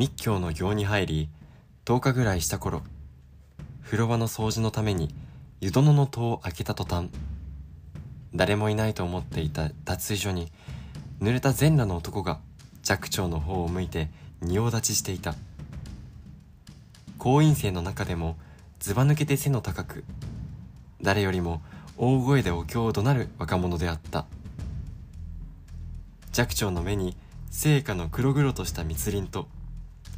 密教の行に入り10日ぐらいした頃風呂場の掃除のために湯殿の戸を開けた途端誰もいないと思っていた脱衣所に濡れた全裸の男が寂聴の方を向いて仁王立ちしていた。行員生の中でもずば抜けて背の高く誰よりも大声でお経を怒鳴る若者であった。寂聴の目に聖火の黒々とした密林と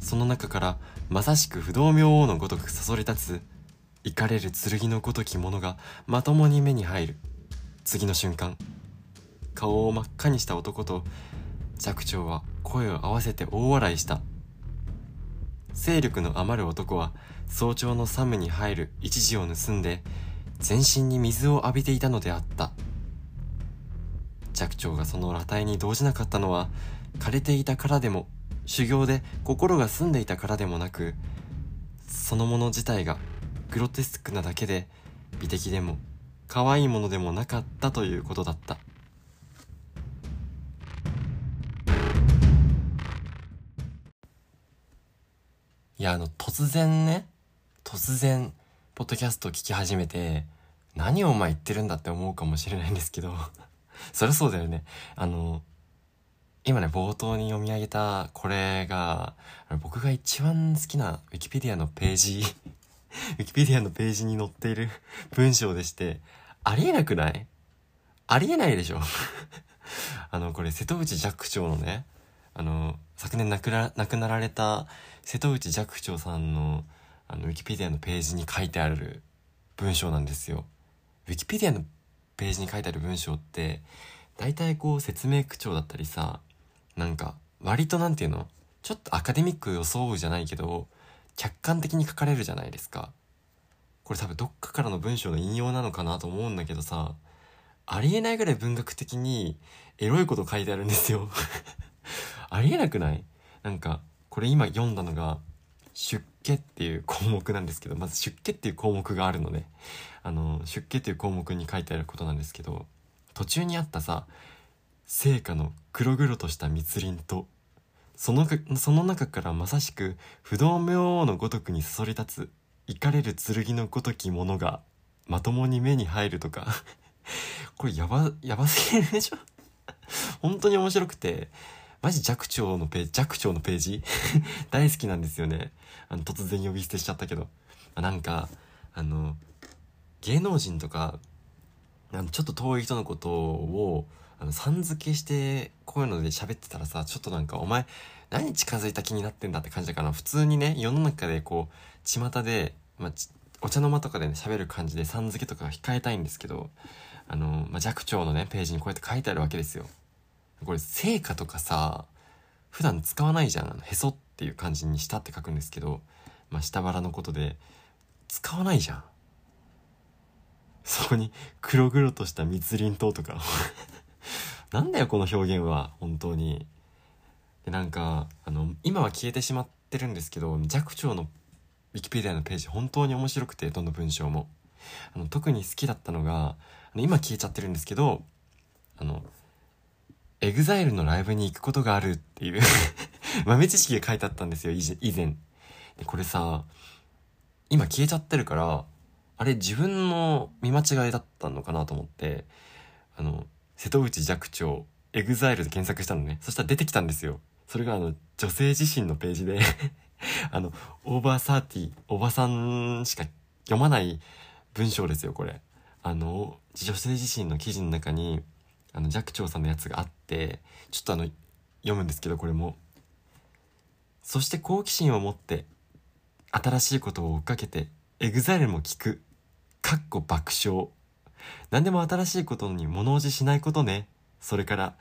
その中からまさしく不動明王のごとくそそり立つ怒かれる剣のごときものがまともに目に入る次の瞬間。顔を真っ赤にした男と寂聴は声を合わせて大笑いした。勢力の余る男は早朝の寒に入る一時を盗んで全身に水を浴びていたのであった。寂聴がその裸体に動じなかったのは枯れていたからでも修行で心が澄んでいたからでもなくそのもの自体がグロテスクなだけで美的でも可愛いものでもなかったということだった。いやあの突然ね突然ポッドキャストを聞き始めて何をお前言ってるんだって思うかもしれないんですけどそりゃそうだよね。あの今ね冒頭に読み上げたこれが僕が一番好きなウィキペディアのページ ウィキペディアのページに載っている文章でしてありえなくない？ありえないでしょ？あのこれ瀬戸内寂聴のねあの昨年亡くな亡くなられた瀬戸内寂聴さんのあのウィキペディアのページに書いてある文章なんですよ。ウィキペディアのページに書いてある文章って大体こう説明口調だったりさなんか割となんていうの？ちょっとアカデミック装うじゃないけど客観的に書かれるじゃないですか。これ多分どっかからの文章の引用なのかなと思うんだけどさありえないぐらい文学的にエロいこと書いてあるんですよ。ありえなくない？なんかこれ今読んだのが出家っていう項目なんですけどまず出家っていう項目があるのであの出家っていう項目に書いてあることなんですけど途中にあったさ聖火の黒々とした密林とそのその中からまさしく不動明王のごとくにそそり立つ怒かれる剣のごときものがまともに目に入るとか これやばやばすぎるでしょ？本当に面白くてマジ寂聴のページ、寂聴のページ？大好きなんですよね。あの、突然呼び捨てしちゃったけど。なんか、あの、芸能人とか、ちょっと遠い人のことを、あの、さん付けして、こういうので喋ってたらさ、ちょっとなんか、お前、何近づいた気になってんだって感じだから、普通にね、世の中でこう、巷で、まあ、お茶の間とかでね、喋る感じで、さん付けとか控えたいんですけど、あの、まあ、寂聴のね、ページにこうやって書いてあるわけですよ。これ成果とかさ普段使わないじゃんへそっていう感じにしたって書くんですけど、まあ、下腹のことで使わないじゃんそこに黒々とした密林島とかなんだよこの表現は本当にでなんかあの今は消えてしまってるんですけど寂聴のウィキペディアのページ本当に面白くてどの文章もあの特に好きだったのがあの今消えちゃってるんですけどあの EXILE のライブに行くことがあるっていう 豆知識が書いてあったんですよ、以前。で、これさ、今消えちゃってるから、あれ自分の見間違いだったのかなと思って、あの、瀬戸内寂聴、 EXILE で検索したのね。そしたら出てきたんですよ。それがあの、女性自身のページで あの、over thirty、おばさんしか読まない文章ですよ、これ。あの、女性自身の記事の中に、あの寂聴さんのやつがあってちょっとあの読むんですけどこれもそして好奇心を持って新しいことを追っかけて EXILE も聞くかっこ爆笑何でも新しいことに物おじしないことね。それから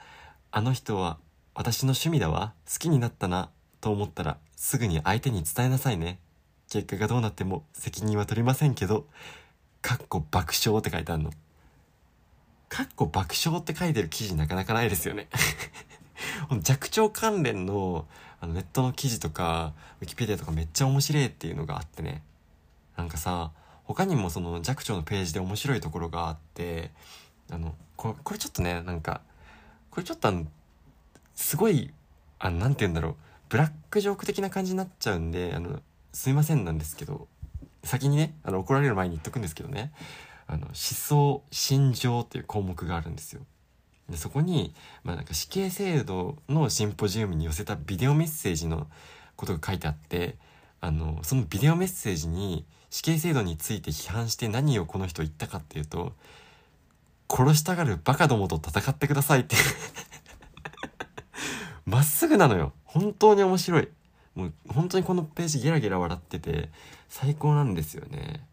あの人は私の趣味だわ。好きになったな。と思ったらすぐに相手に伝えなさいね。結果がどうなっても責任は取りませんけどかっこ爆笑って書いてあるの。かっこ爆笑って書いてる記事なかなかないですよね。弱聴関連のあのネットの記事とか、ウィキペディアとかめっちゃ面白いっていうのがあってね。なんかさ、他にもその弱聴のページで面白いところがあって、あの、これ、ちょっとね、なんか、これちょっとあの、すごい、あの、なんて言うんだろう、ブラックジョーク的な感じになっちゃうんであのすいませんなんですけど先にねあの怒られる前に言っとくんですけどねあの思想心情っていう項目があるんですよ。でそこに、まあ、なんか死刑制度のシンポジウムに寄せたビデオメッセージのことが書いてあってあのそのビデオメッセージに死刑制度について批判して何をこの人言ったかっていうと殺したがるバカどもと戦ってくださいって。まっすぐなのよ。本当に面白い。もう本当にこのページゲラゲラ笑ってて最高なんですよね。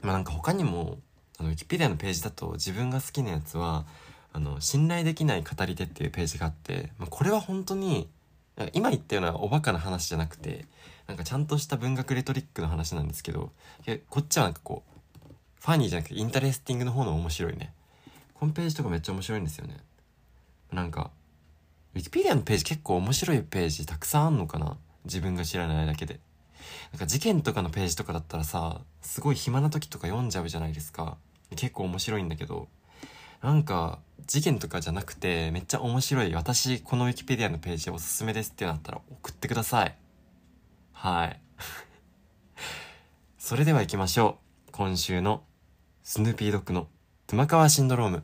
まあなんか他にもあのウィキペディアのページだと自分が好きなやつはあの信頼できない語り手っていうページがあって、まあ、これは本当に今言ったようなおバカな話じゃなくてなんかちゃんとした文学レトリックの話なんですけどこっちはなんかこう funny じゃなくて interesting の方の面白いね。このページとかめっちゃ面白いんですよね。なんかウィキペディアのページ結構面白いページたくさんあんのかな？自分が知らないだけで。なんか事件とかのページとかだったらさすごい暇な時とか読んじゃうじゃないですか。結構面白いんだけど。なんか事件とかじゃなくてめっちゃ面白い私このウィキペディアのページおすすめですってなったら送ってください。はい。それでは行きましょう。今週のスヌーピードッグの熊川シンドローム。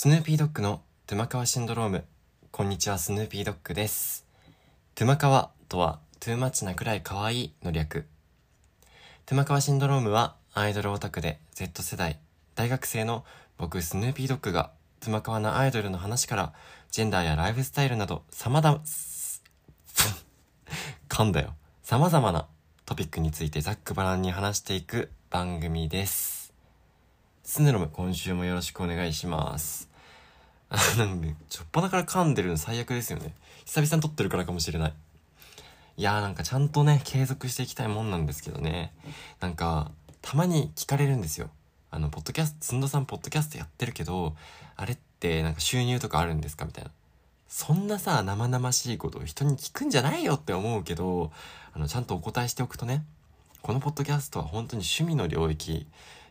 スヌーピードッグのトゥマカワシンドローム。こんにちは、スヌーピードッグです。トゥマカワとは、 too much なくらい可愛いの略。トゥマカワシンドロームは、アイドルオタクで Z 世代、大学生の僕、スヌーピードッグが、トゥマカワなアイドルの話から、ジェンダーやライフスタイルなど、様々、噛んだよ。様々なトピックについてざっくばらんに話していく番組です。スヌロム、今週もよろしくお願いします。なんで、ちょっぱなから噛んでるの最悪ですよね。久々に撮ってるからかもしれない。いやーなんかちゃんとね、継続していきたいもんなんですけどね。なんか、たまに聞かれるんですよ。あの、ポッドキャスト、つんどさんポッドキャストやってるけど、あれってなんか収入とかあるんですかみたいな。そんなさ、生々しいことを人に聞くんじゃないよって思うけど、あの、ちゃんとお答えしておくとね、このポッドキャストは本当に趣味の領域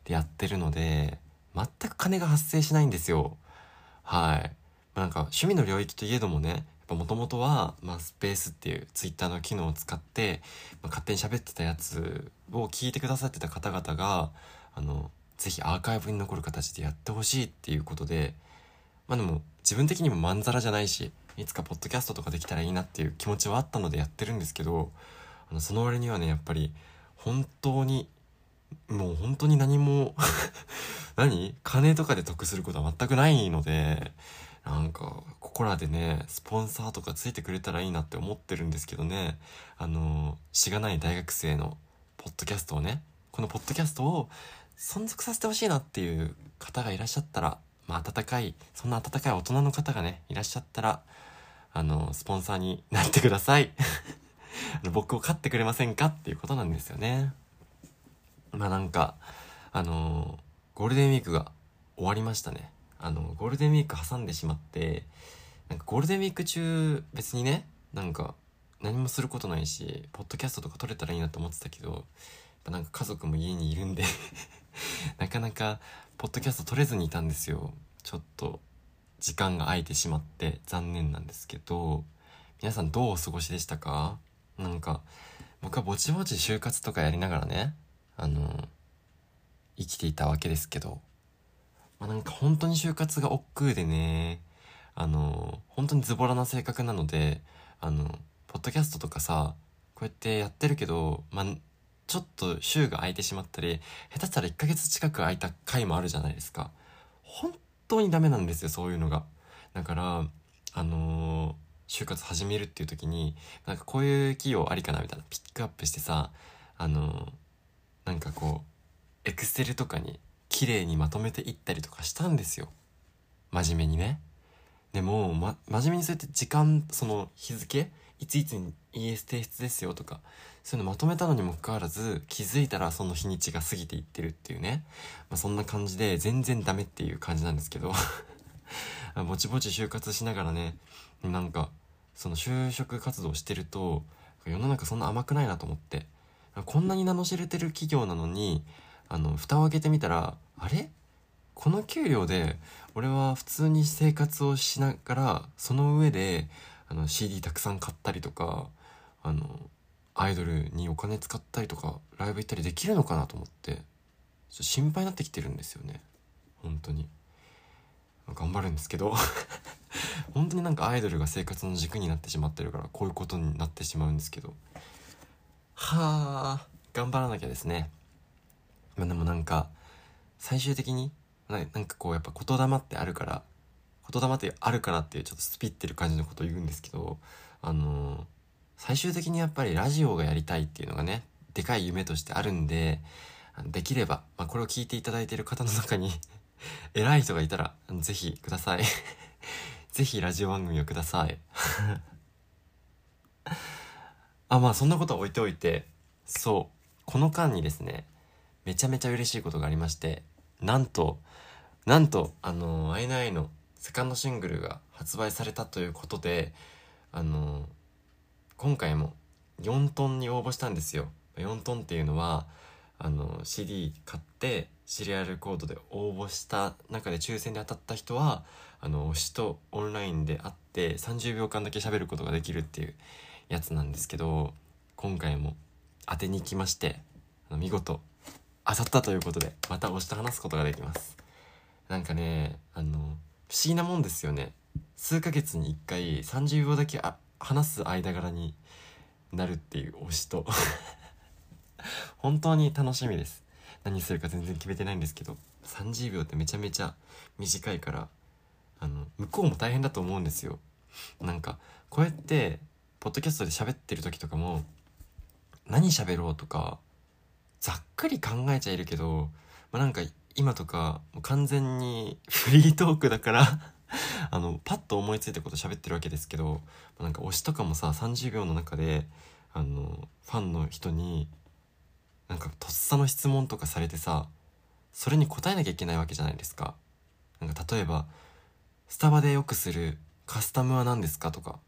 でやってるので、全く金が発生しないんですよ。はい。なんか趣味の領域といえどもね、もともとは、まあ、スペースっていうツイッターの機能を使って、まあ、勝手に喋ってたやつを聞いてくださってた方々が、あの、ぜひアーカイブに残る形でやってほしいっていうことで、まあでも自分的にもまんざらじゃないし、いつかポッドキャストとかできたらいいなっていう気持ちはあったのでやってるんですけど、あの、その割にはね、やっぱり、本当に、もう本当に何も 何？金とかで得することは全くないので、なんか、ここらでね、スポンサーとかついてくれたらいいなって思ってるんですけどね、あの、しがない大学生のポッドキャストをね、このポッドキャストを存続させてほしいなっていう方がいらっしゃったら、まあ、温かい、そんな温かい大人の方がね、いらっしゃったら、あの、スポンサーになってください。僕を飼ってくれませんかっていうことなんですよね。まあなんか、あのゴールデンウィークが終わりましたね。あの、ゴールデンウィーク挟んでしまって、なんかゴールデンウィーク中別にね、なんか何もすることないし、ポッドキャストとか撮れたらいいなと思ってたけど、なんか家族も家にいるんで なかなかポッドキャスト撮れずにいたんですよ。ちょっと時間が空いてしまって残念なんですけど、皆さんどうお過ごしでしたか？なんか、僕はぼちぼち就活とかやりながらね、あの、生きていたわけですけど、まあ、なんか本当に就活が億劫でね、あの、本当にズボラな性格なので、あの、ポッドキャストとかさ、こうやってやってるけど、まあ、ちょっと週が空いてしまったり、下手したら1ヶ月近く空いた回もあるじゃないですか。本当にダメなんですよ、そういうのが。だから、あのー、就活始めるっていう時に、なんかこういう企業ありかなみたいなピックアップしてさ、あのー、なんかこう、エクセルとかに綺麗にまとめていったりとかしたんですよ。真面目にね。でも、ま、真面目にそうやって時間、その日付いついつに ES 提出ですよとか、そういうのまとめたのにもかかわらず、気づいたらその日にちが過ぎていってるっていうね。まあ、そんな感じで全然ダメっていう感じなんですけど ぼちぼち就活しながらねなんかその就職活動してると世の中そんな甘くないなと思ってこんなに名の知れてる企業なのにあの蓋を開けてみたらあれ？この給料で俺は普通に生活をしながらその上であの CD たくさん買ったりとかあのアイドルにお金使ったりとかライブ行ったりできるのかなと思って心配になってきてるんですよね。本当に。頑張るんですけど本当になんかアイドルが生活の軸になってしまってるからこういうことになってしまうんですけど。はあ頑張らなきゃですね。まあでもなんか最終的になんかこうやっぱ言霊ってあるから言霊ってあるからっていうちょっとスピってる感じのことを言うんですけどあのー、最終的にやっぱりラジオがやりたいっていうのがねでかい夢としてあるんでできれば、まあ、これを聞いていただいている方の中に偉い人がいたらぜひください。ぜひラジオ番組をください。あまあそんなことは置いておいてそうこの間にですねめちゃめちゃ嬉しいことがありましてなんとなんとあの INI のセカンドシングルが発売されたということであの今回も4トンに応募したんですよ。4トンっていうのはあの CD 買ってシリアルコードで応募した中で抽選で当たった人はあの推しとオンラインで会って30秒間だけ喋ることができるっていうやつなんですけど今回も当てに行きましてあの見事当たったということでまた推しと話すことができます。なんかねあの不思議なもんですよね。数ヶ月に1回30秒だけあ話す間柄になるっていう推しと。本当に楽しみです。何するか全然決めてないんですけど30秒ってめちゃめちゃ短いからあの向こうも大変だと思うんですよ。なんかこうやってポッドキャストで喋ってる時とかも何喋ろうとかざっくり考えちゃいるけど、まあ、なんか今とか完全に フリートークだから あのパッと思いついたこと喋ってるわけですけどなんか推しとかもさ30秒の中であのファンの人になんかとっさの質問とかされてさそれに答えなきゃいけないわけじゃないですか。なんか例えばスタバでよくするカスタムは何ですかとか、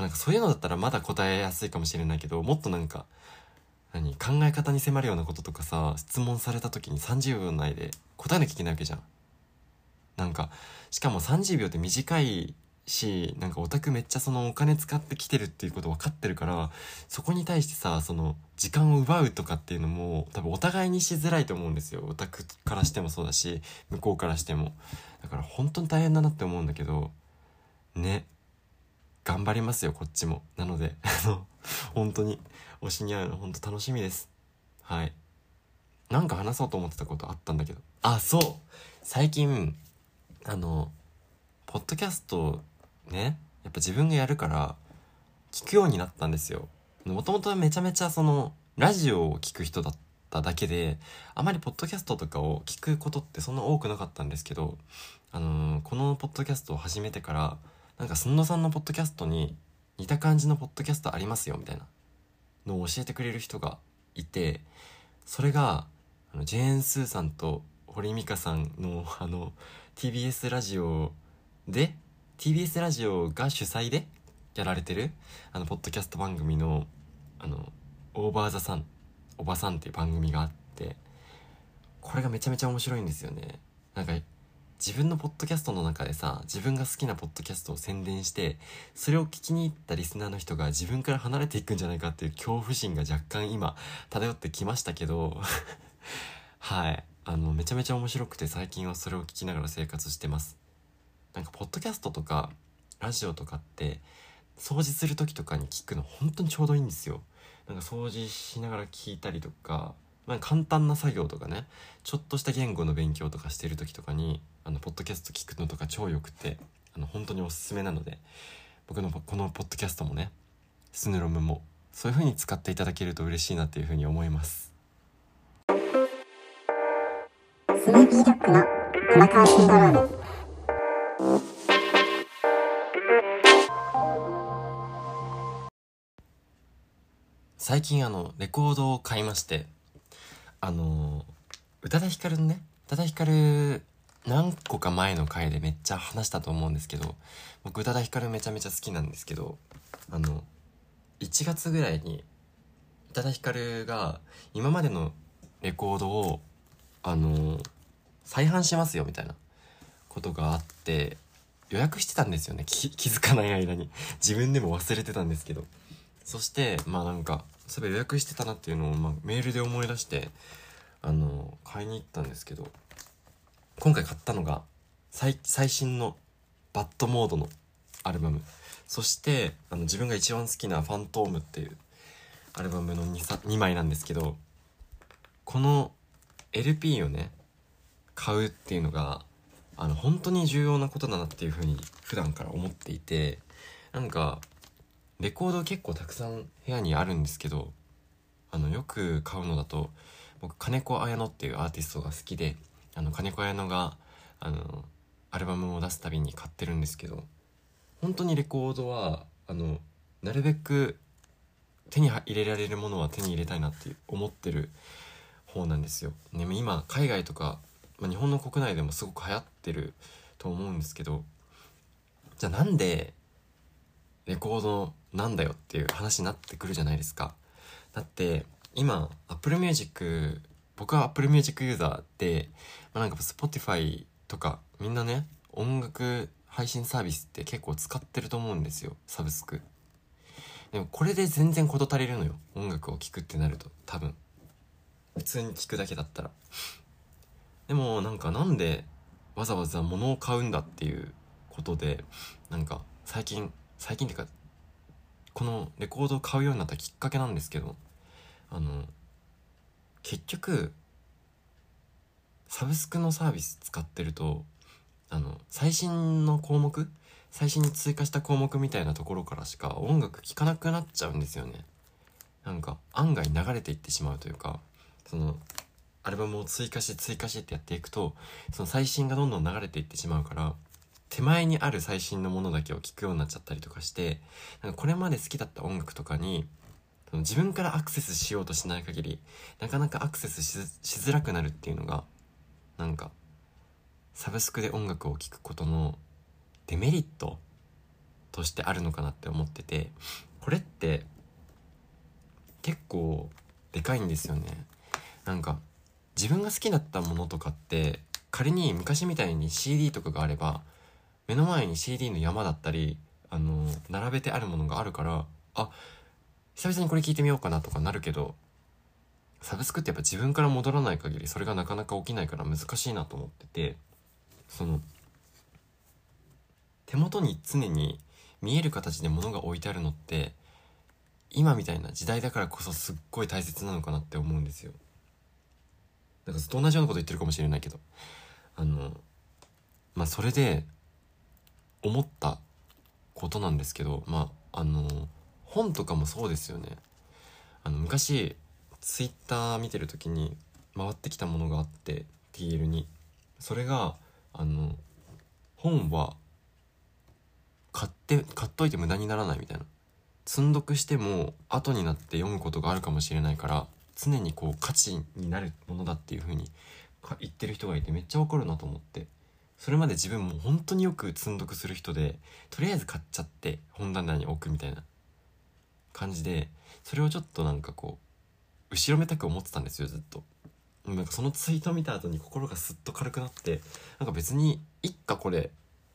なんかそういうのだったらまだ答えやすいかもしれないけどもっとなんか何考え方に迫るようなこととかさ質問された時に30秒内で答えなきゃいけないわけじゃん。なんかしかも30秒って短いしなんかオタクめっちゃそのお金使ってきてるっていうこと分かってるからそこに対してさその時間を奪うとかっていうのも多分お互いにしづらいと思うんですよ。オタクからしてもそうだし向こうからしても。だから本当に大変だなって思うんだけどね。頑張りますよこっちも。なので あの本当に推しに会うの本当楽しみです。はい。なんか話そうと思ってたことあったんだけど。あそう。最近あのポッドキャストねやっぱ自分がやるから聞くようになったんですよ。もともとめちゃめちゃそのラジオを聞く人だっただけであまりポッドキャストとかを聞くことってそんな多くなかったんですけどあのー、このポッドキャストを始めてからなんかすんのさんのポッドキャストに似た感じのポッドキャストありますよみたいな。のを教えてくれる人がいてそれがあのジェーン・スーさんと堀美香さんのあの TBS ラジオで TBS ラジオが主催でやられてるあのポッドキャスト番組のあのオーバーザさんおばさんっていう番組があってこれがめちゃめちゃ面白いんですよね。なんか自分のポッドキャストの中でさ自分が好きなポッドキャストを宣伝してそれを聞きに行ったリスナーの人が自分から離れていくんじゃないかっていう恐怖心が若干今漂ってきましたけど。はい。あのめちゃめちゃ面白くて最近はそれを聞きながら生活してます。なんかポッドキャストとかラジオとかって掃除する時とかに聞くの本当にちょうどいいんですよ。なんか掃除しながら聞いたりとか、まあ、簡単な作業とかねちょっとした言語の勉強とかしてる時とかにあのポッドキャスト聞くのとか超よくてあの本当におすすめなので僕のこのポッドキャストもねスヌロムもそういう風に使っていただけると嬉しいなっていう風に思います。スヌーピードッグの玉川シンドローム。最近あのレコードを買いましてあの宇多田ヒカルのね宇多田ヒカル何個か前の回でめっちゃ話したと思うんですけど僕宇多田ヒカルめちゃめちゃ好きなんですけどあの1月ぐらいに宇多田ヒカルが今までのレコードをあの再販しますよみたいなことがあって予約してたんですよね。気づかない間に。自分でも忘れてたんですけど。そしてまあなんかそういえば予約してたなっていうのを、まあ、メールで思い出してあの買いに行ったんですけど今回買ったのが最新のバッドモードのアルバム。そしてあの自分が一番好きな「ファントーム」っていうアルバムの 2, 2枚なんですけどこの LP をね買うっていうのがあの本当に重要なことだなっていうふうに普段から思っていてなんかレコード結構たくさん部屋にあるんですけどあのよく買うのだと僕金子綾乃っていうアーティストが好きであの金子綾乃があのアルバムを出すたびに買ってるんですけど本当にレコードはあのなるべく手に入れられるものは手に入れたいなって思ってる方なんですよ。でも今海外とか、まあ、日本の国内でもすごく流行ってると思うんですけどじゃあなんでレコードなんだよっていう話になってくるじゃないですか。だって今 Apple Music 僕は Apple Music ユーザーで、まあ、なんか Spotify とかみんなね音楽配信サービスって結構使ってると思うんですよサブスク。でもこれで全然事足りるのよ音楽を聴くってなると多分。普通に聴くだけだったら。でもなんかなんでわざわざ物を買うんだっていうことでなんか最近最近っていうかこのレコードを買うようになったきっかけなんですけどあの結局サブスクのサービス使ってるとあの最新の項目最新に追加した項目みたいなところからしか音楽聴かなくなっちゃうんですよね。なんか案外流れていってしまうというかそのアルバムを追加して追加してってやっていくとその最新がどんどん流れていってしまうから手前にある最新のものだけを聴くようになっちゃったりとかしてなんかこれまで好きだった音楽とかにその自分からアクセスしようとしない限りなかなかアクセスしづらくなるっていうのがなんかサブスクで音楽を聴くことのデメリットとしてあるのかなって思っててこれって結構でかいんですよね。なんか自分が好きだったものとかって仮に昔みたいに CD とかがあれば目の前に CD の山だったりあの並べてあるものがあるからあ久々にこれ聞いてみようかなとかなるけどサブスクってやっぱ自分から戻らない限りそれがなかなか起きないから難しいなと思っててその手元に常に見える形で物が置いてあるのって今みたいな時代だからこそすっごい大切なのかなって思うんですよ。だかずっと同じようなこと言ってるかもしれないけど。あのまあそれで思ったことなんですけどまああの本とかもそうですよね。あの昔ツイッター見てる時に回ってきたものがあって TL に。それがあの本は買って買っといて無駄にならないみたいな。積んどくしても後になって読むことがあるかもしれないから常にこう価値になるものだっていう風に言ってる人がいてめっちゃ怒るなと思って。それまで自分も本当によく積んどくする人でとりあえず買っちゃって本棚に置くみたいな。感じでそれをちょっとなんかこう後ろめたく思ってたんですよずっと。なんかそのツイート見た後に心がすっと軽くなってなんか別にいっかこれ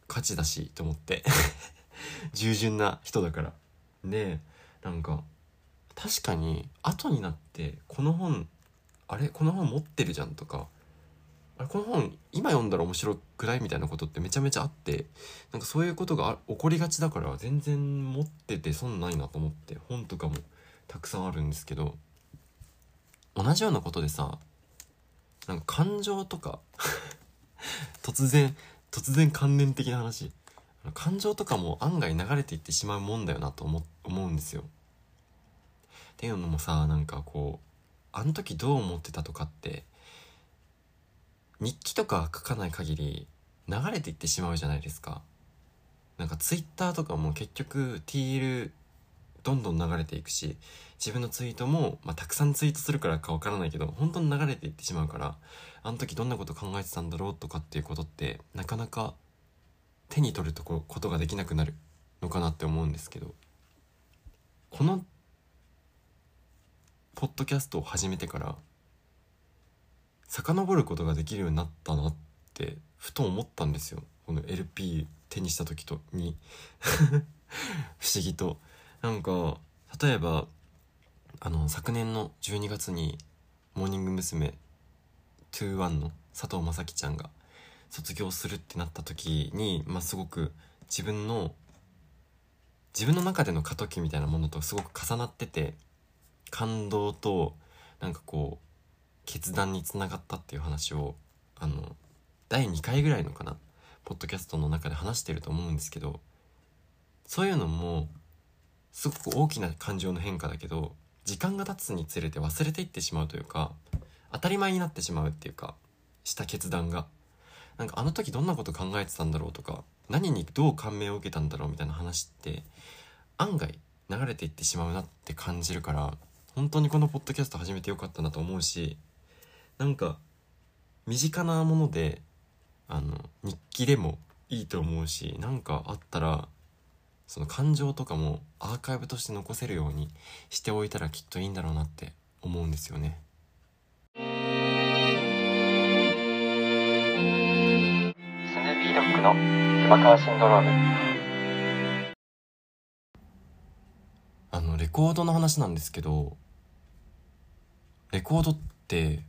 価値だしと思って。従順な人だから。でなんか確かに後になってこの本あれこの本持ってるじゃんとかあれこの本今読んだら面白くないみたいなことってめちゃめちゃあってなんかそういうことが起こりがちだから全然持ってて損ないなと思って本とかもたくさんあるんですけど同じようなことでさなんか感情とか 突然突然関連的な話感情とかも案外流れていってしまうもんだよなと思思うんですよ。っていうのもさなんかこうあの時どう思ってたとかって日記とか書かない限り流れていってしまうじゃないですか。なんかツイッターとかも結局 TL どんどん流れていくし自分のツイートも、まあ、たくさんツイートするからかわからないけど本当に流れていってしまうからあの時どんなこと考えてたんだろうとかっていうことってなかなか手に取るとこことができなくなるのかなって思うんですけどこのポッドキャストを始めてから遡ることができるようになったなってふと思ったんですよ。この LP 手にした時とに。不思議と。なんか例えばあの昨年の12月にモーニング娘。21の佐藤正樹ちゃんが卒業するってなった時に、まあ、すごく自分の自分の中での過渡期みたいなものとすごく重なってて感動となんかこう決断につながったっていう話をあの第2回ぐらいのかなポッドキャストの中で話してると思うんですけどそういうのもすごく大きな感情の変化だけど時間が経つにつれて忘れていってしまうというか当たり前になってしまうっていうかした決断が。なんかあの時どんなこと考えてたんだろうとか何にどう感銘を受けたんだろうみたいな話って案外流れていってしまうなって感じるから本当にこのポッドキャスト始めてよかったなと思うしなんか身近なものであの日記でもいいと思うし何かあったらその感情とかもアーカイブとして残せるようにしておいたらきっといいんだろうなって思うんですよね。スヌーピードッグの山川シンドロームあのレコードの話なんですけどレコードって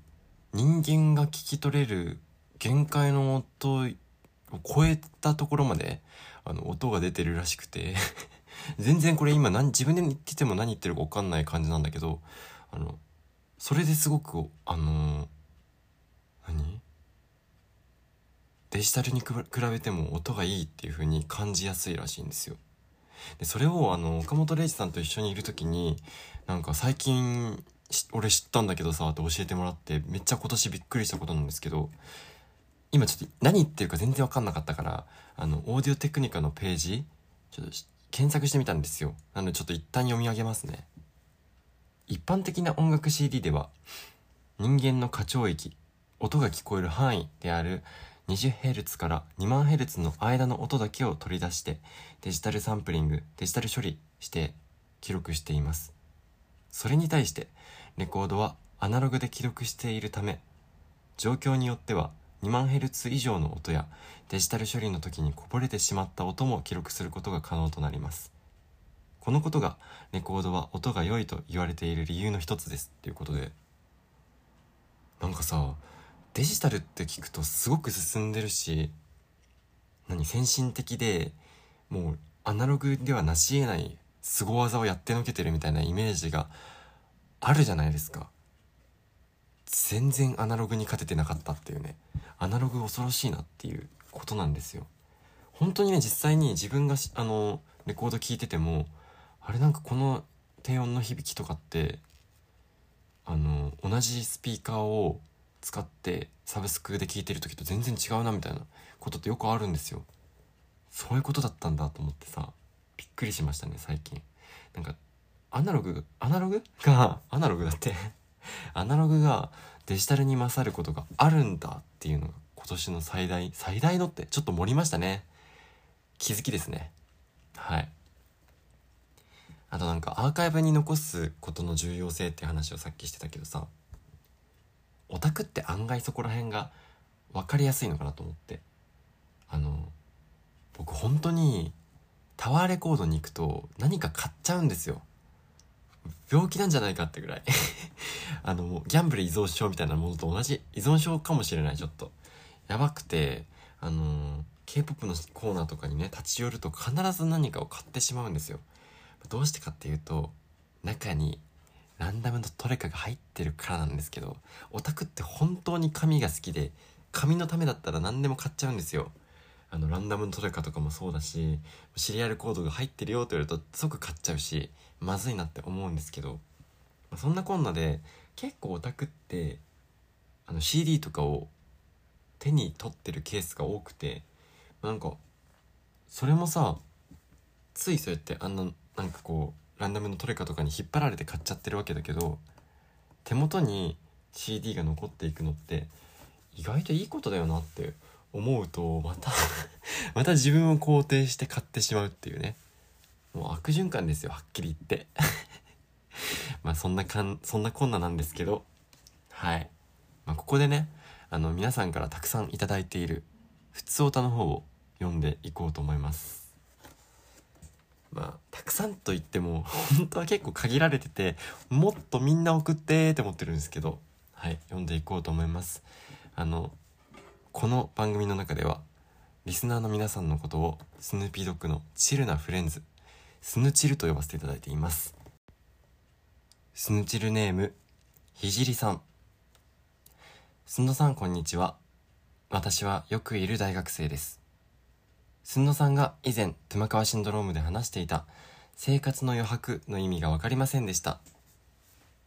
人間が聞き取れる限界の音を超えたところまであの音が出てるらしくて 全然これ今何自分で言ってても何言ってるか分かんない感じなんだけどあのそれですごくあの何？デジタルに比べても音がいいっていう風に感じやすいらしいんですよ。でそれをあの岡本零士さんと一緒にいる時になんか最近俺知ったんだけどさって教えてもらってめっちゃ今年びっくりしたことなんですけど今ちょっと何言ってるか全然わかんなかったからあのオーディオテクニカのページちょっと検索してみたんですよ。なのでちょっと一旦読み上げますね。一般的な音楽 CD では人間の過聴域音が聞こえる範囲である 20Hz から 20,000Hz の間の音だけを取り出してデジタルサンプリングデジタル処理して記録しています。それに対してレコードはアナログで記録しているため状況によっては2万ヘルツ以上の音やデジタル処理の時にこぼれてしまった音も記録することが可能となります。このことがレコードは音が良いと言われている理由の一つですっていうことで。なんかさデジタルって聞くとすごく進んでるし何先進的でもうアナログでは成し得ない凄技をやってのけてるみたいなイメージがあるじゃないですか。全然アナログに勝ててなかったっていうね。アナログ恐ろしいなっていうことなんですよ。本当にね実際に自分があのレコード聴いててもあれなんかこの低音の響きとかってあの同じスピーカーを使ってサブスクで聴いてる時と全然違うなみたいなことってよくあるんですよ。そういうことだったんだと思ってさ。びっくりしましたね最近。なんかアナログアナログ？がアナログだって。アナログがデジタルに勝ることがあるんだっていうのが今年の最大最大のってちょっと盛りましたね。気づきですね。はい。あとなんかアーカイブに残すことの重要性って話をさっきしてたけどさオタクって案外そこら辺が分かりやすいのかなと思って。あの僕本当にタワーレコードに行くと何か買っちゃうんですよ病気なんじゃないかってぐらい あの、ギャンブル依存症みたいなものと同じ依存症かもしれない、ちょっと。やばくて、あの、K-POP のコーナーとかにね、立ち寄ると必ず何かを買ってしまうんですよ。どうしてかっていうと、中にランダムのトレカが入ってるからなんですけど、オタクって本当に紙が好きで、紙のためだったら何でも買っちゃうんですよ。あの、ランダムのトレカとかもそうだし、シリアルコードが入ってるよと言われると即買っちゃうし、まずいなって思うんですけど、まそんなこんなで結構オタクってあの CD とかを手に取ってるケースが多くてなんかそれもさついそうやってあんななんかこうランダムのトレカとかに引っ張られて買っちゃってるわけだけど手元に CD が残っていくのって意外といいことだよなって思うとまた また自分を肯定して買ってしまうっていうね。もう悪循環ですよはっきり言って。まあそんなかんそんなこんななんですけど。はい、まあ、ここでねあの皆さんからたくさんいいているふつおたの方を読んでいこうと思います。まあたくさんと言っても本当は結構限られててもっとみんな送ってって思ってるんですけど。はい読んでいこうと思います。あのこの番組の中ではリスナーの皆さんのことをスヌーピードッグのチルなフレンズスヌチルと呼ばせていただいています。スヌチルネームひじりさん。すんのさんこんにちは。私はよくいる大学生です。すんのさんが以前熊川シンドロームで話していた生活の余白の意味が分かりませんでした。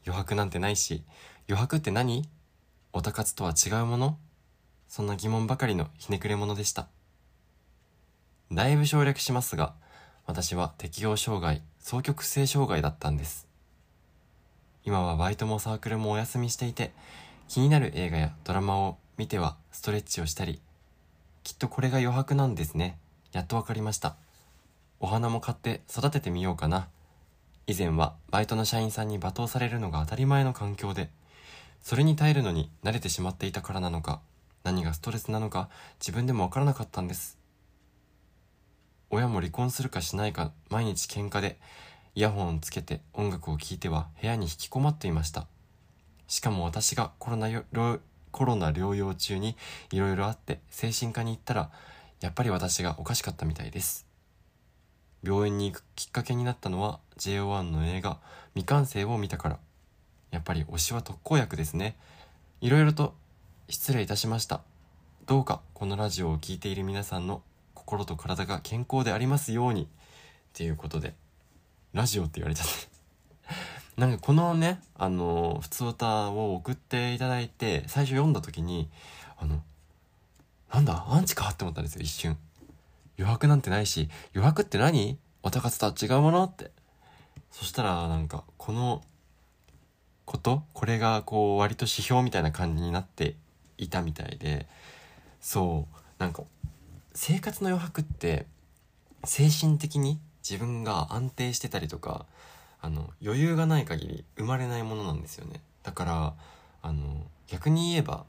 余白なんてないし余白って何？おたかつとは違うもの？そんな疑問ばかりのひねくれ者でした。だいぶ省略しますが、私は適応障害、双極性障害だったんです。今はバイトもサークルもお休みしていて、気になる映画やドラマを見てはストレッチをしたり、きっとこれが余白なんですね。やっとわかりました。お花も買って育ててみようかな。以前はバイトの社員さんに罵倒されるのが当たり前の環境で、それに耐えるのに慣れてしまっていたからなのか、何がストレスなのか自分でもわからなかったんです。親も離婚するかしないか毎日喧嘩でイヤホンをつけて音楽を聴いては部屋に引きこもっていました。しかも私がコロナコロナ療養中にいろいろあって精神科に行ったらやっぱり私がおかしかったみたいです。病院に行くきっかけになったのは JO1 の映画未完成を見たから。やっぱり推しは特効薬ですね。いろいろと失礼いたしました。どうかこのラジオを聴いている皆さんの心と体が健康でありますように。っていうことで、ラジオって言われちゃって。なんかこのね、あの、普通歌を送っていただいて、最初読んだ時に、あの、なんだアンチかって思ったんですよ、一瞬。余白なんてないし、余白って何？おたかつとは違うものって。そしたら、なんか、このことこれがこう割と指標みたいな感じになっていたみたいでそうなんか生活の余白って精神的に自分が安定してたりとかあの余裕がない限り生まれないものなんですよね。だからあの逆に言えば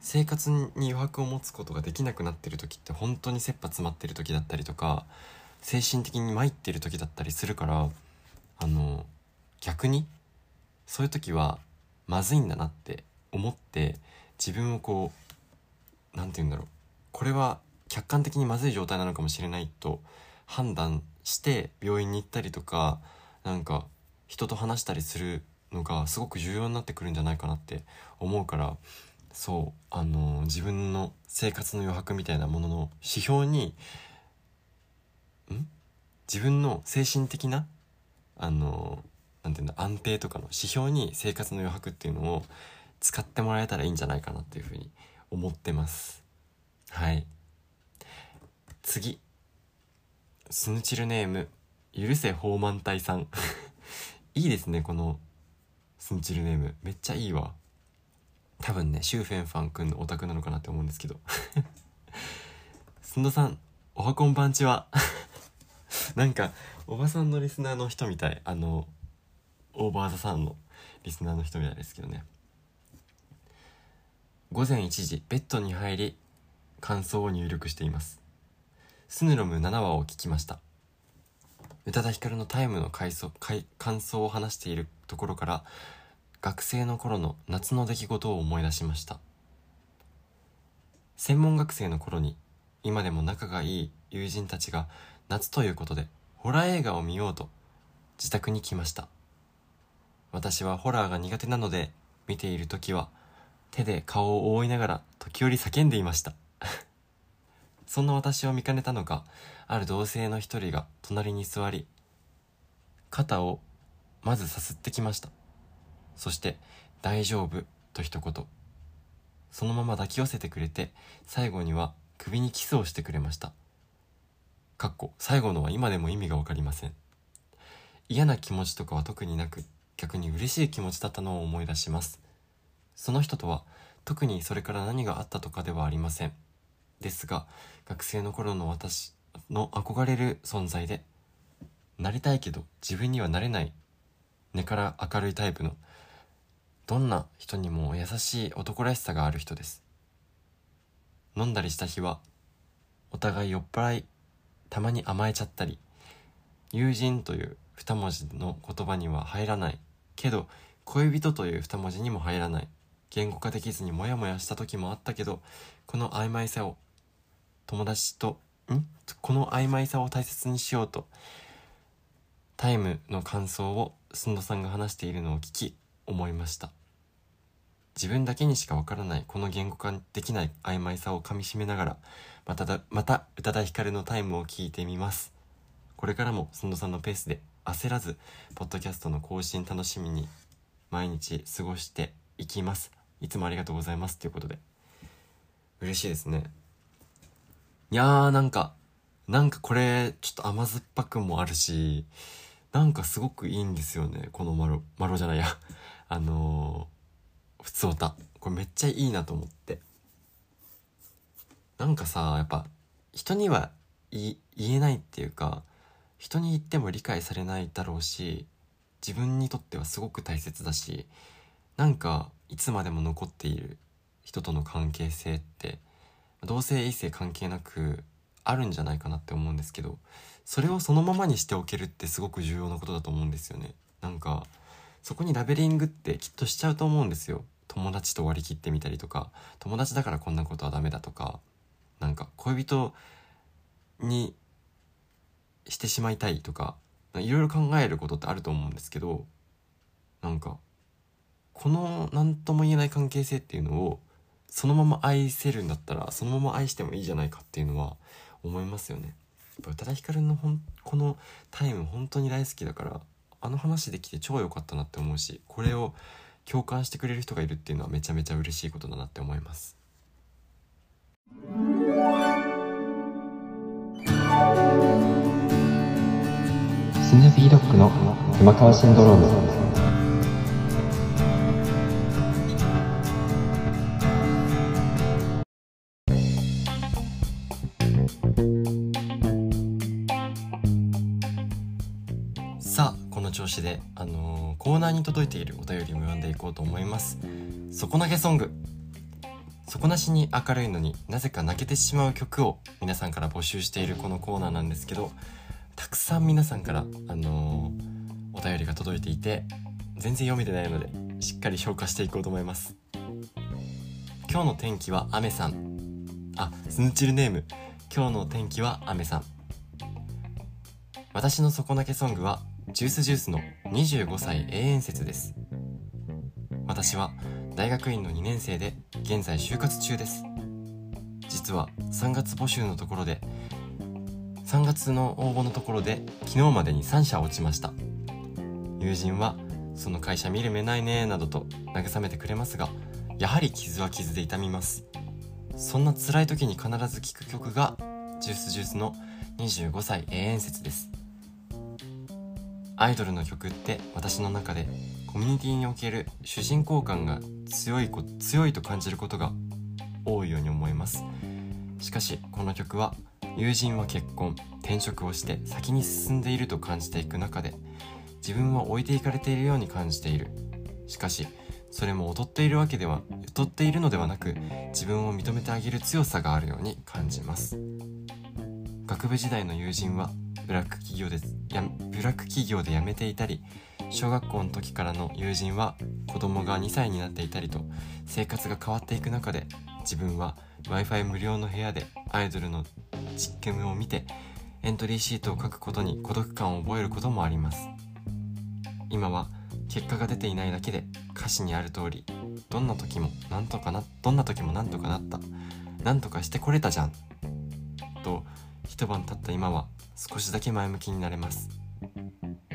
生活に余白を持つことができなくなってる時って本当に切羽詰まってる時だったりとか精神的に参ってる時だったりするからあの逆にそういう時はまずいんだなって思って自分をこう何て言うんだろう。これは客観的にまずい状態なのかもしれないと判断して病院に行ったりとかなんか人と話したりするのがすごく重要になってくるんじゃないかなって思うからそうあの自分の生活の余白みたいなものの指標にん？自分の精神的なあのなんていうんだ安定とかの指標に生活の余白っていうのを使ってもらえたらいいんじゃないかなっていうふうに思ってます。はい。次。スヌチルネーム。許せ宝満隊さん。いいですねこのスヌチルネーム。めっちゃいいわ。多分ねシューフェンファンくんのオタクなのかなって思うんですけど。すんどさんおはこんばんちは。なんかおばさんのリスナーの人みたい。あのオーバーザさんのリスナーの人みたいですけどね。午前1時ベッドに入り感想を入力しています。スヌロム7話を聞きました。宇多田ヒカルのタイムの感想を話しているところから学生の頃の夏の出来事を思い出しました。専門学生の頃に今でも仲がいい友人たちが夏ということでホラー映画を見ようと自宅に来ました。私はホラーが苦手なので見ている時は手で顔を覆いながら時折叫んでいました。そんな私を見かねたのかある同性の一人が隣に座り肩をまずさすってきました。そして「大丈夫」と一言。そのまま抱き寄せてくれて最後には首にキスをしてくれました。かっこ最後のは今でも意味がわかりません。嫌な気持ちとかは特になく逆に嬉しい気持ちだったのを思い出します。その人とは特にそれから何があったとかではありません。ですが学生の頃の私の憧れる存在でなりたいけど自分にはなれない根から明るいタイプのどんな人にも優しい男らしさがある人です。飲んだりした日はお互い酔っ払いたまに甘えちゃったり友人という二文字の言葉には入らないけど恋人という二文字にも入らない。言語化できずにモヤモヤした時もあったけどこの曖昧さを友達とん？この曖昧さを大切にしようとタイムの感想をすんどさんが話しているのを聞き思いました。自分だけにしかわからないこの言語化できない曖昧さをかみしめながらまただまた宇多田ヒカルのタイムを聞いてみます。これからもすんどさんのペースで焦らずポッドキャストの更新楽しみに毎日過ごしていきます。いつもありがとうございますということで。嬉しいですね。いやーなんかなんかこれちょっと甘酸っぱくもあるしなんかすごくいいんですよね。このマロマロじゃないや。あのー、普通歌これめっちゃいいなと思って。なんかさやっぱ人には言えないっていうか人に言っても理解されないだろうし自分にとってはすごく大切だしなんかいつまでも残っている人との関係性って同性異性関係なくあるんじゃないかなって思うんですけどそれをそのままにしておけるってすごく重要なことだと思うんですよね。なんかそこにラベリングってきっとしちゃうと思うんですよ。友達と割り切ってみたりとか友達だからこんなことはダメだとかなんか恋人にしてしまいたいとかいろいろ考えることってあると思うんですけどなんかこの何とも言えない関係性っていうのをそのまま愛せるんだったらそのまま愛してもいいじゃないかっていうのは思いますよね。宇多田ヒカルのほんこのタイム本当に大好きだからあの話できて超良かったなって思うしこれを共感してくれる人がいるっていうのはめちゃめちゃ嬉しいことだなって思います。スヌーピードッグの熊川シンドローム子で、あのー、コーナーに届いているお便りも読んでいこうと思います。底投げソング。底なしに明るいのになぜか泣けてしまう曲を皆さんから募集しているこのコーナーなんですけどたくさん皆さんから、あのー、お便りが届いていて全然読めてないのでしっかり消化していこうと思います。今日の天気は雨さん。あスヌチルネーム。今日の天気は雨さん。私の底投げソングはジュースジュースの25歳永遠説です。私は大学院の2年生で現在就活中です。実は3月募集のところで3月の応募のところで昨日までに3社落ちました。友人はその会社見る目ないねなどと慰めてくれますがやはり傷は傷で痛みます。そんな辛い時に必ず聴く曲がジュースジュースの25歳永遠説です。アイドルの曲って私の中でコミュニティにおける主人公感が強い強いと感じることが多いように思います。しかしこの曲は友人は結婚転職をして先に進んでいると感じていく中で自分は置いていかれているように感じている。しかしそれも劣っているわけでは劣っているのではなく自分を認めてあげる強さがあるように感じます。学部時代の友人はブラック企業でやブラック企業で辞めていたり小学校の時からの友人は子供が2歳になっていたりと生活が変わっていく中で自分は w i f i 無料の部屋でアイドルの実験を見てエントリーシートを書くことに孤独感を覚えることもあります。今は結果が出ていないだけで歌詞にある通りどんな時もなんとかなどんな時もなんとかなった。なんとかしてこれたじゃん。と一晩経った今は少しだけ前向きになれます。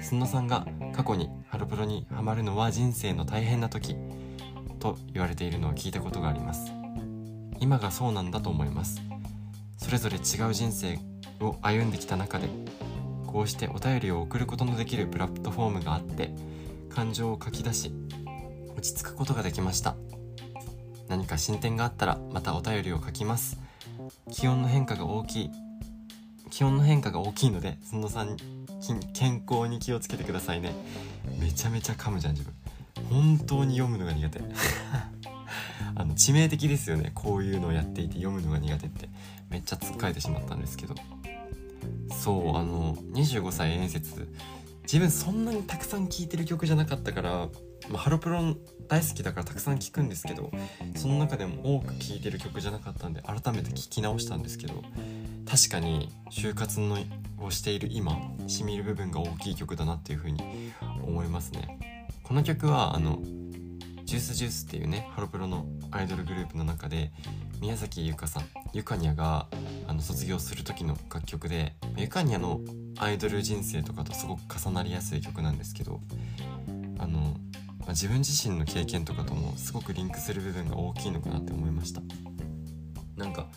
すんのさんが過去にハロプロにハマるのは人生の大変な時と言われているのを聞いたことがあります。今がそうなんだと思います。それぞれ違う人生を歩んできた中でこうしてお便りを送ることのできるプラットフォームがあって感情を書き出し落ち着くことができました。何か進展があったらまたお便りを書きます。気温の変化が大きい。気温の変化が大きいのでそのさん健康に気をつけてくださいね。めちゃめちゃ噛むじゃん自分。本当に読むのが苦手。あの致命的ですよね。こういうのをやっていて読むのが苦手って。めっちゃつっかえてしまったんですけど。そうあの25歳演説。自分そんなにたくさん聴いてる曲じゃなかったから、まあ、ハロプロ大好きだからたくさん聴くんですけどその中でも多く聴いてる曲じゃなかったんで改めて聴き直したんですけど確かに就活のをしている今しみる部分が大きい曲だなっていうふうに思いますね。この曲はあのジュースジュースっていうねハロプロのアイドルグループの中で宮崎由香さんゆかにゃがあの卒業する時の楽曲でゆかにゃのアイドル人生とかとすごく重なりやすい曲なんですけどあの、まあ、自分自身の経験とかともすごくリンクする部分が大きいのかなって思いました。なんか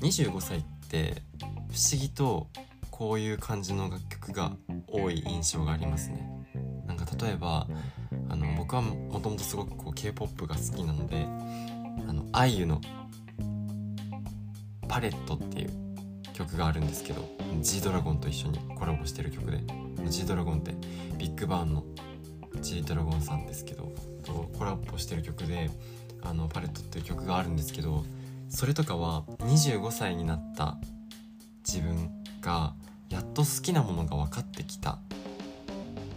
25歳って不思議とこういう感じの楽曲が多い印象がありますね。なんか例えばあの僕はもともとすごくこう K-POP が好きなのであの IU の「パレット」っていう曲があるんですけど G ドラゴンと一緒にコラボしてる曲で G ドラゴンってビッグバンの G ドラゴンさんですけどとコラボしてる曲で「あのパレット」っていう曲があるんですけどそれとかは25歳になった自分がやっと好きなものが分かってきた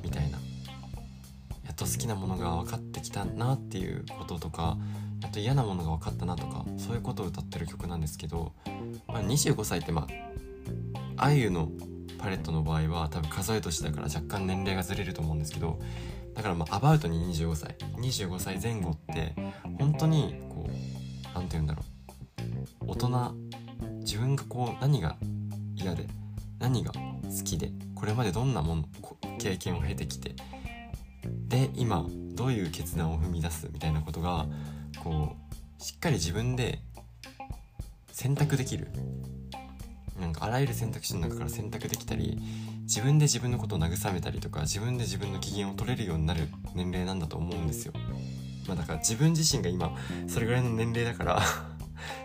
みたいな。やっと好きなものが分かってきたなっていうこととかやっと嫌なものが分かったなとかそういうことを歌ってる曲なんですけど、まあ、25歳ってまああゆのパレットの場合は多分数え年だから若干年齢がずれると思うんですけどだからまあアバウトに25歳25歳前後って本当にこう何て言うんだろう。大人自分がこう何が嫌で何が好きでこれまでどんなもの経験を経てきてで今どういう決断を踏み出すみたいなことがこうしっかり自分で選択できるなんかあらゆる選択肢の中から選択できたり自分で自分のことを慰めたりとか自分で自分の機嫌を取れるようになる年齢なんだと思うんですよ。まあ、だから自分自身が今それぐらいの年齢だから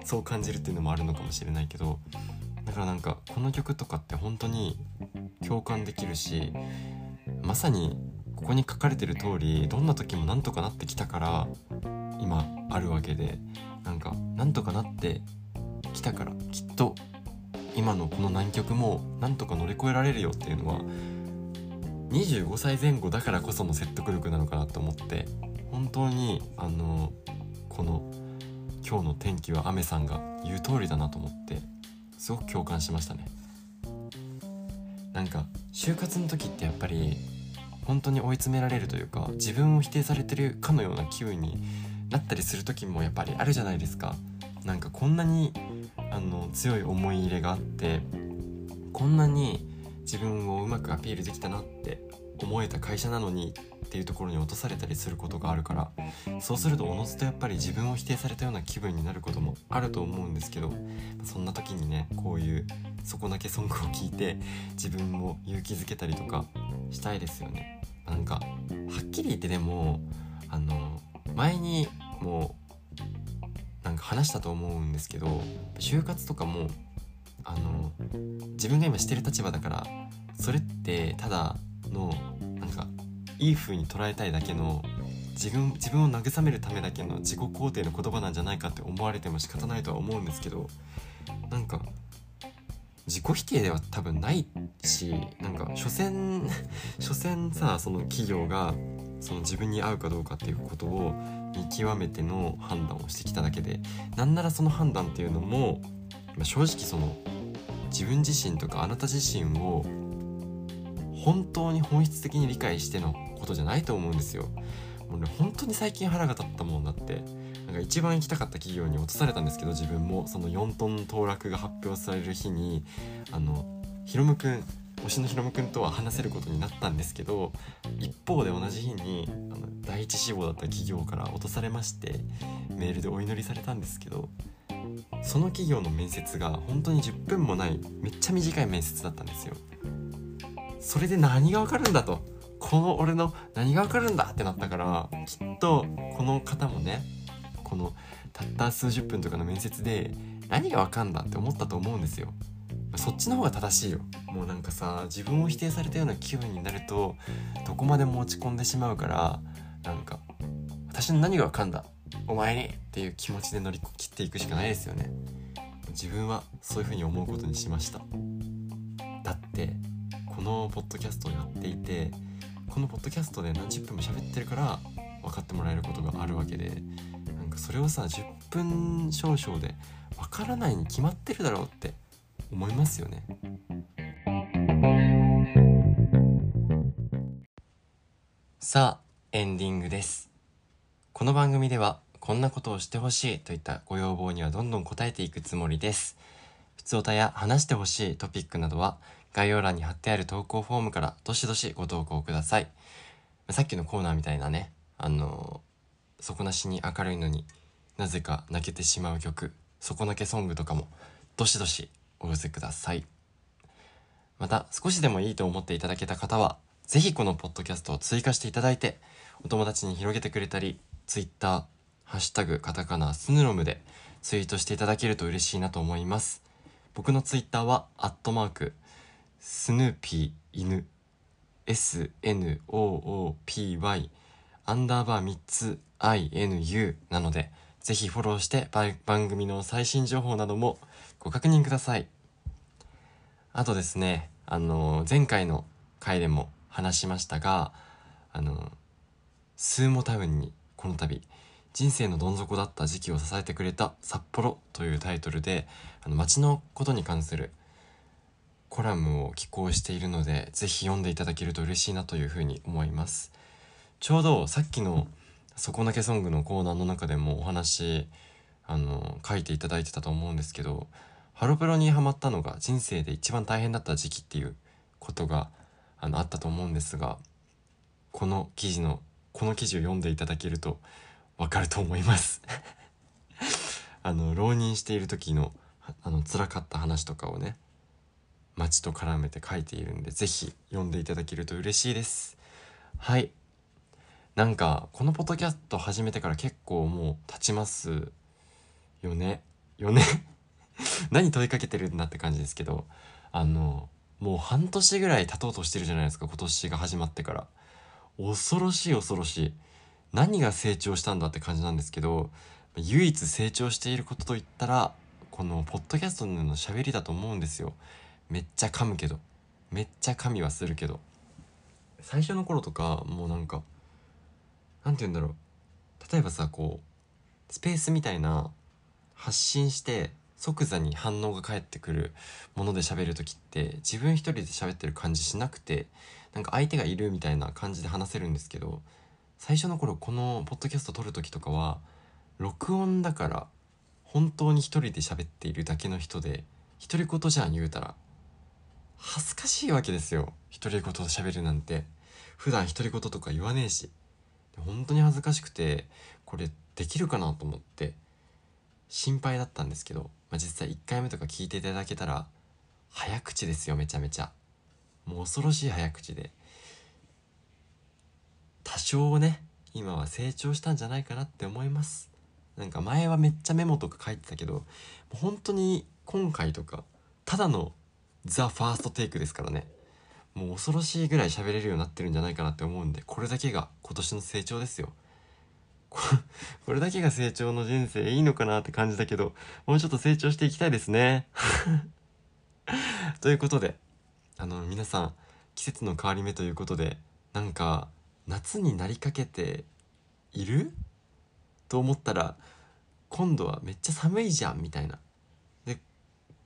そう感じるっていうのもあるのかもしれないけどだからなんかこの曲とかって本当に共感できるしまさにここに書かれてる通りどんな時もなんとかなってきたから今あるわけでなんかなんとかなってきたからきっと今のこの難局もなんとか乗り越えられるよっていうのは25歳前後だからこその説得力なのかなと思って本当にあのこの「今日の天気は雨」さんが言う通りだなと思ってすごく共感しましたね。なんか就活の時ってやっぱり本当に追い詰められるというか自分を否定されてるかのような気分になったりする時もやっぱりあるじゃないですか。なんかこんなにあの強い思い入れがあってこんなに自分をうまくアピールできたなって思えた会社なのにっていうところに落とされたりすることがあるからそうするとおのずとやっぱり自分を否定されたような気分になることもあると思うんですけどそんな時にねこういう底なけソングを聴いて自分を勇気づけたりとかしたいですよね。なんかはっきり言ってでもあの前にもうなんか話したと思うんですけど就活とかもあの自分が今してる立場だからそれってただのなんかいい風に捉えたいだけの自分自分を慰めるためだけの自己肯定の言葉なんじゃないかって思われても仕方ないとは思うんですけどなんか自己否定では多分ないしなんか所詮 所詮さその企業がその自分に合うかどうかっていうことを見極めての判断をしてきただけでなんならその判断っていうのも、ま、正直その自分自身とかあなた自身を本当に本質的に理解してのことじゃないと思うんですよ。もうね本当に最近腹が立ったもんだってなんか一番行きたかった企業に落とされたんですけど自分もその4トン騰落が発表される日にあのヒロムくん推しのヒロムくんとは話せることになったんですけど一方で同じ日にあの第一志望だった企業から落とされましてメールでお祈りされたんですけどその企業の面接が本当に10分もないめっちゃ短い面接だったんですよそれで何がわかるんだと。この俺の何がわかるんだってなったからきっとこの方もねこのたった数十分とかの面接で何がわかんだって思ったと思うんですよ。そっちの方が正しいよ。もうなんかさ自分を否定されたような気分になるとどこまでも落ち込んでしまうからなんか私の何がわかんだお前にっていう気持ちで乗り切っていくしかないですよね。自分はそういう風に思うことにしました。だってこのポッドキャストをやっていてこのポッドキャストで何十分も喋ってるから分かってもらえることがあるわけでなんかそれをさ10分少々で分からないに決まってるだろうって思いますよね。さあエンディングです。この番組ではこんなことをしてほしいといったご要望にはどんどん答えていくつもりです。普通歌や話してほしいトピックなどは概要欄に貼ってある投稿フォームからどしどしご投稿ください。さっきのコーナーみたいなねあの底なしに明るいのになぜか泣けてしまう曲底泣けソングとかもどしどしお寄せください。また少しでもいいと思っていただけた方はぜひこのポッドキャストを追加していただいてお友達に広げてくれたり Twitter ハッシュタグカタカナスヌロムでツイートしていただけると嬉しいなと思います。僕のツイッターはアットマークスヌーピー犬。SNOOPY アンダーバー3つ INU なのでぜひフォローして番組の最新情報などもご確認ください。あとですねあの前回の回でも話しましたがあのスーモタウンにこの度人生のどん底だった時期を支えてくれた札幌というタイトルであの街のことに関するコラムを寄稿しているのでぜひ読んでいただけると嬉しいなというふうに思います。ちょうどさっきの「底抜けソング」のコーナーの中でもお話あの書いていただいてたと思うんですけどハロプロにハマったのが人生で一番大変だった時期っていうことがあのあったと思うんですがこの記事のこの記事を読んでいただけるとわかると思います。あの浪人している時のあの辛かった話とかをね街と絡めて書いているんで、ぜひ読んでいただけると嬉しいです。はい。なんか、このポッドキャスト始めてから結構もう経ちますよね。よね？何問いかけてるんだって感じですけど、あの、もう半年ぐらい経とうとしてるじゃないですか、今年が始まってから。恐ろしい恐ろしい。何が成長したんだって感じなんですけど、唯一成長していることといったら、このポッドキャストの喋りだと思うんですよ。めっちゃ噛むけど。めっちゃ噛みはするけど。最初の頃とかもうなんかなんて言うんだろう。例えばさこうスペースみたいな発信して即座に反応が返ってくるもので喋る時って自分一人で喋ってる感じしなくてなんか相手がいるみたいな感じで話せるんですけど最初の頃このポッドキャスト撮る時とかは録音だから本当に一人で喋っているだけの人で独り言じゃん言うたら。恥ずかしいわけですよ。独り言で喋るなんて。普段独り言とか言わねえし。本当に恥ずかしくてこれできるかなと思って心配だったんですけど、まあ、実際1回目とか聞いていただけたら早口ですよめちゃめちゃ。もう恐ろしい早口で。多少ね今は成長したんじゃないかなって思います。なんか前はめっちゃメモとか書いてたけどもう本当に今回とかただのザ・ファーストテイクですからね。もう恐ろしいぐらい喋れるようになってるんじゃないかなって思うんでこれだけが今年の成長ですよ。これだけが成長の人生いいのかなって感じだけどもうちょっと成長していきたいですね。ということであの皆さん季節の変わり目ということでなんか夏になりかけている？と思ったら今度はめっちゃ寒いじゃんみたいな。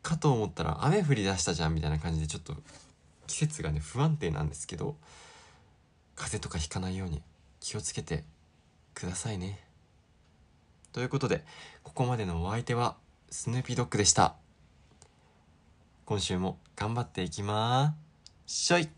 かと思ったら雨降り出したじゃんみたいな感じでちょっと季節がね不安定なんですけど風邪とかひかないように気をつけてくださいね。ということでここまでのお相手はスヌーピードッグでした。今週も頑張っていきまーしょい